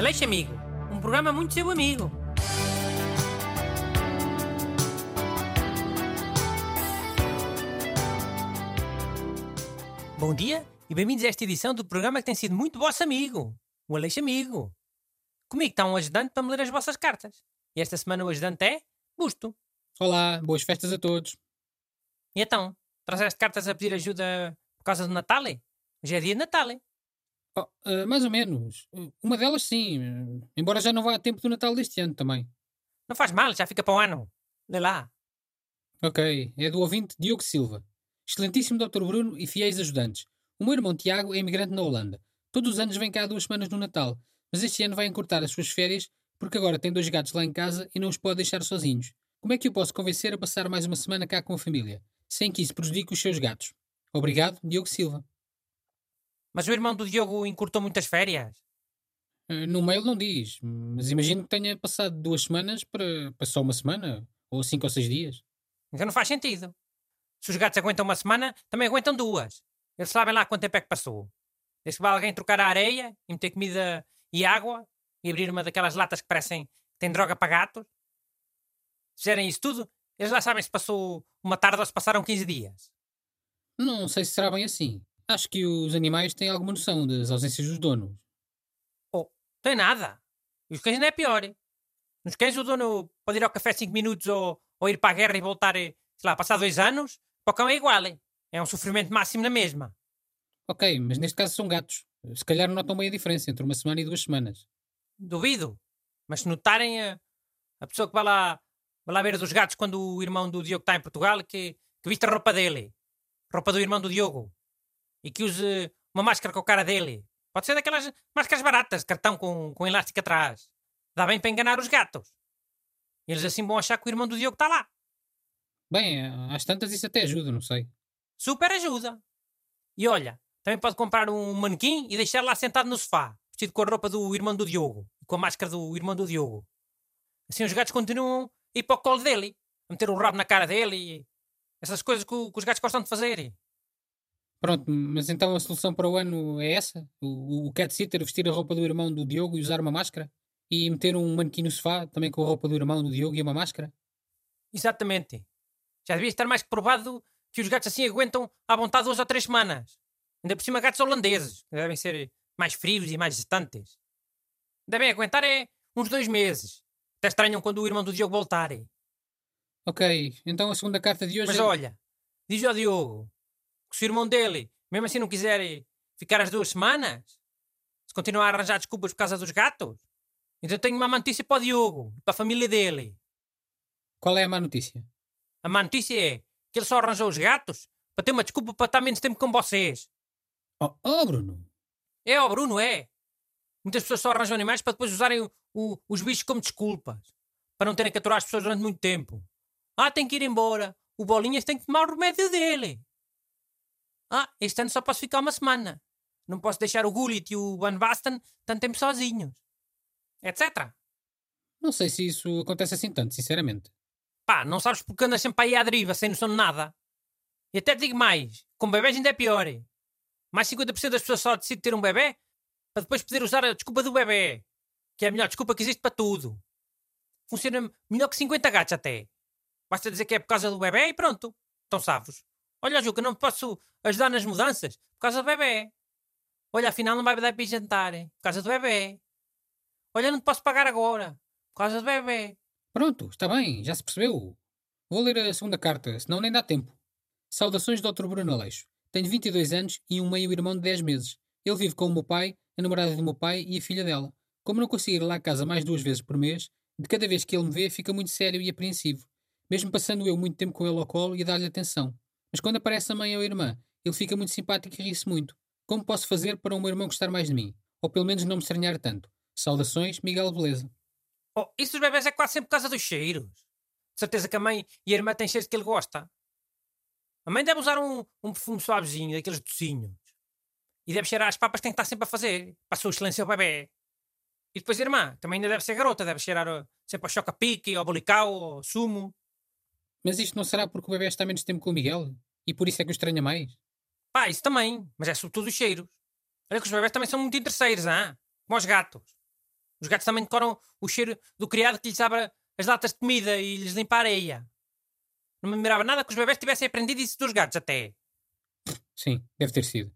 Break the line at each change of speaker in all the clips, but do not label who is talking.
Aleixo Amigo, um programa muito seu amigo. Bom dia e bem-vindos a esta edição do programa que tem sido muito vosso amigo, o Aleixo Amigo. Comigo está um ajudante para me ler as vossas cartas. E esta semana o ajudante é Busto.
Olá, boas festas a todos.
E então, trouxeste cartas a pedir ajuda por causa do Natal? Hoje é dia de Natal.
Oh, uh, mais ou menos. Uma delas sim, uh, embora já não vá a tempo do Natal deste ano também.
Não faz mal, já fica para o ano. Lê lá.
Ok, é do ouvinte Diogo Silva. Excelentíssimo Dr. Bruno e fiéis ajudantes. O meu irmão Tiago é imigrante na Holanda. Todos os anos vem cá duas semanas no Natal, mas este ano vai encurtar as suas férias porque agora tem dois gatos lá em casa e não os pode deixar sozinhos. Como é que eu posso convencer a passar mais uma semana cá com a família, sem que isso prejudique os seus gatos? Obrigado, Diogo Silva.
Mas o irmão do Diogo encurtou muitas férias?
Uh, no mail não diz, mas imagino que tenha passado duas semanas para, para só uma semana, ou cinco ou seis dias.
Então não faz sentido. Se os gatos aguentam uma semana, também aguentam duas. Eles sabem lá quanto tempo é que passou. Desde que vai alguém trocar a areia e meter comida e água e abrir uma daquelas latas que parecem que têm droga para gatos. Se fizerem isso tudo, eles lá sabem se passou uma tarde ou se passaram 15 dias.
Não sei se será bem assim. Acho que os animais têm alguma noção das ausências dos donos.
Oh, tem nada. E os cães não é pior. Nos cães o dono pode ir ao café 5 minutos ou, ou ir para a guerra e voltar, sei lá, passar dois anos. Para o cão é igual. É um sofrimento máximo na mesma.
Ok, mas neste caso são gatos. Se calhar notam bem a diferença entre uma semana e duas semanas.
Duvido. Mas se notarem a, a pessoa que vai lá, vai lá ver dos gatos quando o irmão do Diogo está em Portugal, que, que viste a roupa dele. Roupa do irmão do Diogo. E que use uma máscara com a cara dele. Pode ser daquelas máscaras baratas, cartão com, com elástico atrás. Dá bem para enganar os gatos. Eles assim vão achar que o irmão do Diogo está lá.
Bem, às tantas isso até ajuda, não sei.
Super ajuda. E olha, também pode comprar um manequim e deixar lá sentado no sofá, vestido com a roupa do irmão do Diogo, com a máscara do irmão do Diogo. Assim os gatos continuam a ir para o colo dele, a meter o rabo na cara dele e essas coisas que, que os gatos gostam de fazer.
Pronto, mas então a solução para o ano é essa? O, o cat sitter vestir a roupa do irmão do Diogo e usar uma máscara? E meter um manequim no sofá também com a roupa do irmão do Diogo e uma máscara?
Exatamente. Já devia estar mais que provado que os gatos assim aguentam à vontade duas ou três semanas. Ainda por cima gatos holandeses, que devem ser mais frios e mais distantes. Devem aguentar é uns dois meses. Até estranham quando o irmão do Diogo voltar.
Ok, então a segunda carta de hoje
Mas
é...
olha, diz ao Diogo se o irmão dele, mesmo assim não quiser ficar as duas semanas, se continuar a arranjar desculpas por causa dos gatos, então tenho uma má notícia para o Diogo, para a família dele.
Qual é a má notícia?
A má notícia é que ele só arranjou os gatos para ter uma desculpa para estar menos tempo com vocês.
Oh, oh Bruno!
É, ó Bruno, é. Muitas pessoas só arranjam animais para depois usarem o, o, os bichos como desculpas. Para não terem que aturar as pessoas durante muito tempo. Ah, tem que ir embora. O Bolinhas tem que tomar o remédio dele. Ah, este ano só posso ficar uma semana. Não posso deixar o Gullit e o Van Basten tanto tempo sozinhos. Etc.
Não sei se isso acontece assim tanto, sinceramente.
Pá, não sabes porque andas sempre aí à deriva, sem noção de nada. E até te digo mais, com bebês ainda é pior. Mais 50% das pessoas só decidem ter um bebê para depois poder usar a desculpa do bebê, que é a melhor desculpa que existe para tudo. Funciona melhor que 50 gatos até. Basta dizer que é por causa do bebê e pronto. Estão salvos. Olha, Juca, não posso ajudar nas mudanças por causa do bebê. Olha, afinal não vai dar para jantar por causa do bebê. Olha, não posso pagar agora por causa do bebê.
Pronto, está bem, já se percebeu. Vou ler a segunda carta, senão nem dá tempo. Saudações, Dr. Bruno Aleixo. Tenho 22 anos e um meio-irmão de 10 meses. Ele vive com o meu pai, a namorada do meu pai e a filha dela. Como não consigo ir lá à casa mais duas vezes por mês, de cada vez que ele me vê fica muito sério e apreensivo, mesmo passando eu muito tempo com ele ao colo e a dar-lhe atenção. Mas quando aparece a mãe ou a irmã, ele fica muito simpático e ri-se muito. Como posso fazer para o meu irmão gostar mais de mim? Ou pelo menos não me estranhar tanto? Saudações, Miguel Beleza.
Oh, isso dos bebés é quase sempre por causa dos cheiros. De certeza que a mãe e a irmã têm cheiros que ele gosta. A mãe deve usar um, um perfume suavezinho, daqueles docinhos. E deve cheirar as papas que tem que estar sempre a fazer. Para a sua excelência ao bebê. E depois a irmã, também ainda deve ser garota, deve cheirar uh, sempre a choca-pique, ao bolicau, ao sumo.
Mas isto não será porque o bebê está menos tempo com o Miguel? E por isso é que o estranha mais?
Pá, isso também. Mas é sobretudo os cheiros. Olha que os bebés também são muito interesseiros, ah? Como os gatos. Os gatos também decoram o cheiro do criado que lhes abre as latas de comida e lhes limpa a areia. Não me admirava nada que os bebés tivessem aprendido isso dos gatos até.
Sim, deve ter sido.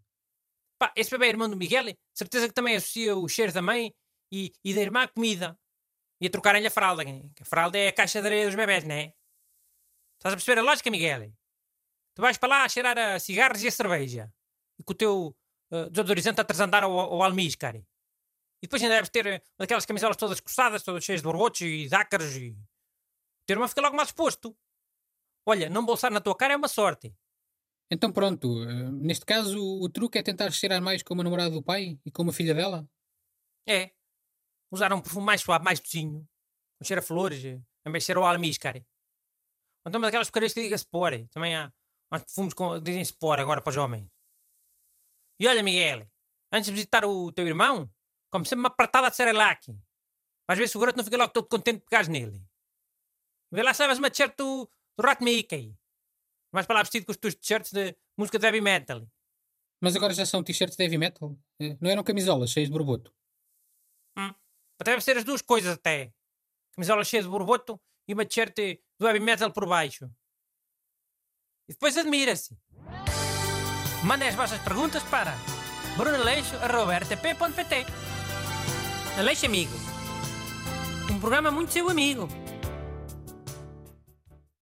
Pá, esse bebê é irmão do Miguel, certeza que também associa o cheiro da mãe e, e da irmã à comida. E a trocarem-lhe a fralda. que A fralda é a caixa de areia dos bebés, não é? Estás a perceber a lógica, Miguel? Tu vais para lá a cheirar a cigarros e a cerveja. E com o teu uh, desodorizante a transandar ao, ao almíscar. E depois ainda deves ter uh, aquelas camisolas todas coçadas, todas cheias de borbotes e de ácaros. E... O teu irmão fica logo mal exposto. Olha, não bolsar na tua cara é uma sorte.
Então pronto, eh, neste caso o truque é tentar cheirar mais como a namorada do pai e como a filha dela?
É. Usar um perfume mais suave, mais docinho. Com cheiro a flores, eh, de cheiro ao almíscar. Ou então uma daquelas porcarias que diga-se pôr. Também há uns perfumes que dizem-se pôr agora para os homens. E olha, Miguel, antes de visitar o teu irmão, come sempre uma pratada de Cerelac. Vais ver se o garoto não fica logo todo contente de pegares nele. Vê lá, sabes uma t-shirt do, do Rat Mickey. Vais para lá vestido com os teus t-shirts de música de heavy metal.
Mas agora já são t-shirts de heavy metal? Eh, Não eram camisolas cheias de borboto?
Hum. Até deve ser as duas coisas até. Camisola cheia de borboto e uma t-shirt do heavy metal por baixo. E depois admira-se. Mandem as vossas perguntas para brunaleixo.rtp.pt Aleixo Amigo. Um programa muito seu amigo.